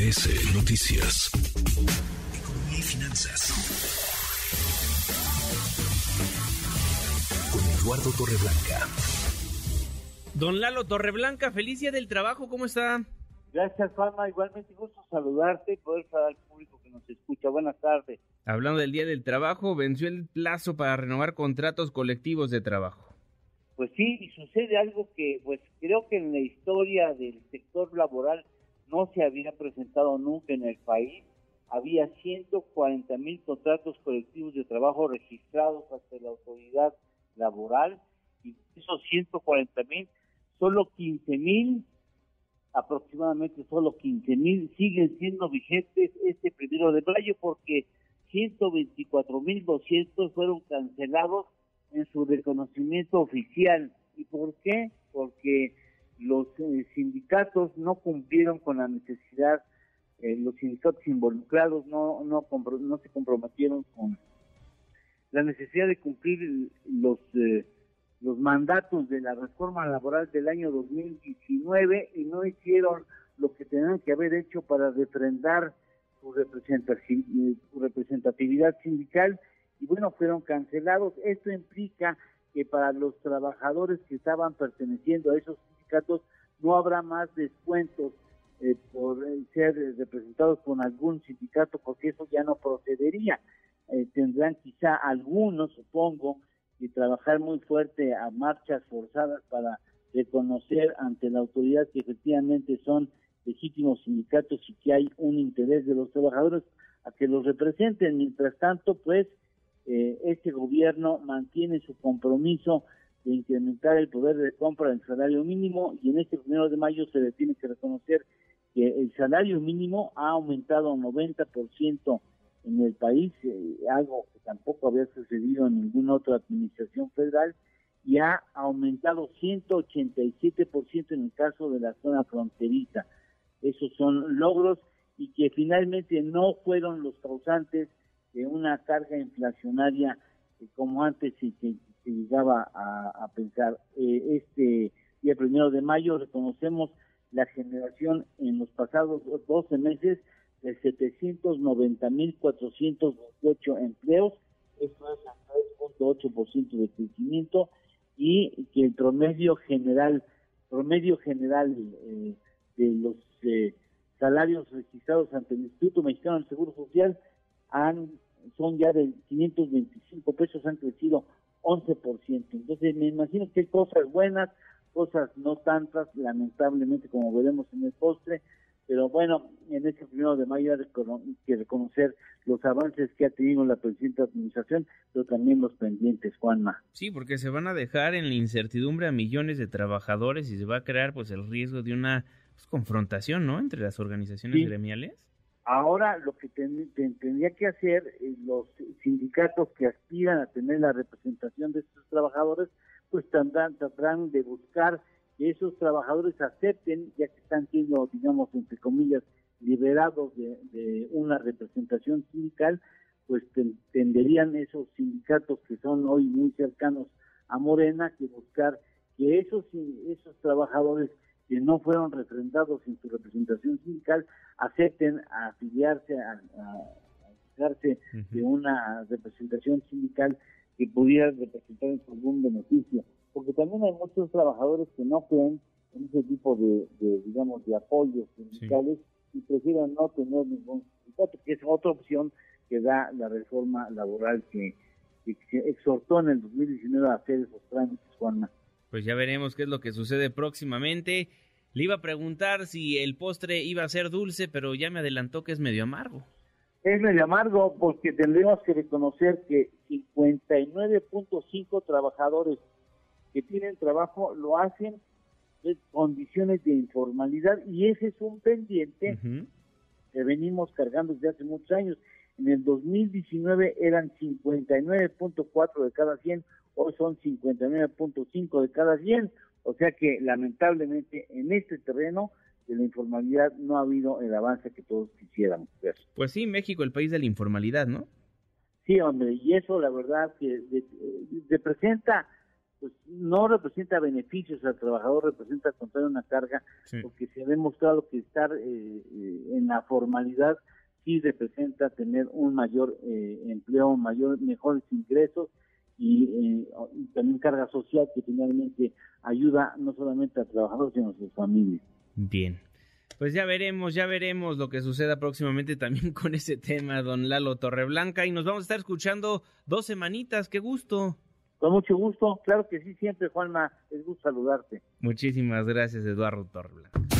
MBS Noticias. Economía y finanzas. Con Eduardo Torreblanca. Don Lalo Torreblanca, feliz día del trabajo, ¿cómo está? Gracias, Juanma. Igualmente gusto saludarte y poder saludar al público que nos escucha. Buenas tardes. Hablando del Día del Trabajo, venció el plazo para renovar contratos colectivos de trabajo. Pues sí, y sucede algo que pues creo que en la historia del sector laboral no se había presentado nunca en el país. Había 140 mil contratos colectivos de trabajo registrados ante la autoridad laboral y esos 140 mil, solo 15 mil, aproximadamente solo 15 mil, siguen siendo vigentes este primero de mayo porque 124 mil 200 fueron cancelados en su reconocimiento oficial. ¿Y por qué? Porque los eh, sindicatos no cumplieron con la necesidad, eh, los sindicatos involucrados no, no, no se comprometieron con la necesidad de cumplir los, eh, los mandatos de la reforma laboral del año 2019 y no hicieron lo que tenían que haber hecho para refrendar su representatividad sindical y bueno, fueron cancelados. Esto implica que para los trabajadores que estaban perteneciendo a esos sindicatos no habrá más descuentos eh, por eh, ser representados con algún sindicato porque eso ya no procedería. Eh, tendrán quizá algunos, supongo, que trabajar muy fuerte a marchas forzadas para reconocer ante la autoridad que efectivamente son legítimos sindicatos y que hay un interés de los trabajadores a que los representen. Mientras tanto, pues, eh, este gobierno mantiene su compromiso de incrementar el poder de compra del salario mínimo y en este primero de mayo se le tiene que reconocer que el salario mínimo ha aumentado un 90% en el país, eh, algo que tampoco había sucedido en ninguna otra administración federal, y ha aumentado 187% en el caso de la zona fronteriza. Esos son logros y que finalmente no fueron los causantes de una carga inflacionaria como antes se, llegaba a, pensar. Eh, este día primero de mayo reconocemos la generación en los pasados 12 meses de 790.428 empleos, esto es el 3.8% de crecimiento y que el promedio general promedio general eh, de los eh, salarios registrados ante el Instituto Mexicano del Seguro Social han son ya de 525 pesos, han crecido 11%. Entonces me imagino que hay cosas buenas, cosas no tantas, lamentablemente, como veremos en el postre, pero bueno, en este primero de mayo hay que reconocer los avances que ha tenido la presente administración, pero también los pendientes, Juanma. Sí, porque se van a dejar en la incertidumbre a millones de trabajadores y se va a crear pues el riesgo de una pues, confrontación, ¿no?, entre las organizaciones gremiales. Ahora lo que tendría que hacer eh, los sindicatos que aspiran a tener la representación de estos trabajadores, pues tendrán, tendrán de buscar que esos trabajadores acepten, ya que están siendo, digamos, entre comillas, liberados de, una representación sindical, pues tendrían esos sindicatos que son hoy muy cercanos a Morena que buscar que esos, esos trabajadores que no fueron refrendados en su representación sindical acepten afiliarse, a, a, de una representación sindical que pudiera representar algún beneficio. Porque también hay muchos trabajadores que no creen en ese tipo de, digamos, de apoyos sindicales y prefieren no tener ningún sindicato, que es otra opción que da la reforma laboral que, que exhortó en el 2019 a hacer esos trámites, Juanma. Pues ya veremos qué es lo que sucede próximamente. Le iba a preguntar si el postre iba a ser dulce, pero ya me adelantó que es medio amargo. Es medio amargo porque tendremos que reconocer que 59.5 trabajadores que tienen trabajo lo hacen en condiciones de informalidad y ese es un pendiente que venimos cargando desde hace muchos años. En el 2019 eran 59.4 de cada 100, hoy son 59.5 de cada 100, o sea que lamentablemente en este terreno de la informalidad no ha habido el avance que todos quisiéramos ver. Pues sí, México, el país de la informalidad, ¿no? Sí, hombre, y eso la verdad que representa pues no representa beneficios al trabajador, representa contrario una carga, porque se ha demostrado que estar eh, eh, en la formalidad sí representa tener un mayor eh, empleo, mayor, mejores ingresos y, también carga social que finalmente ayuda no solamente al trabajador, sino a sus familias. Bien. Pues ya veremos, ya veremos lo que suceda próximamente también con ese tema, don Lalo Torreblanca, y nos vamos a estar escuchando dos semanitas, qué gusto. Con mucho gusto, claro que sí, siempre, Juanma, es gusto saludarte. Muchísimas gracias, Eduardo Torreblanca.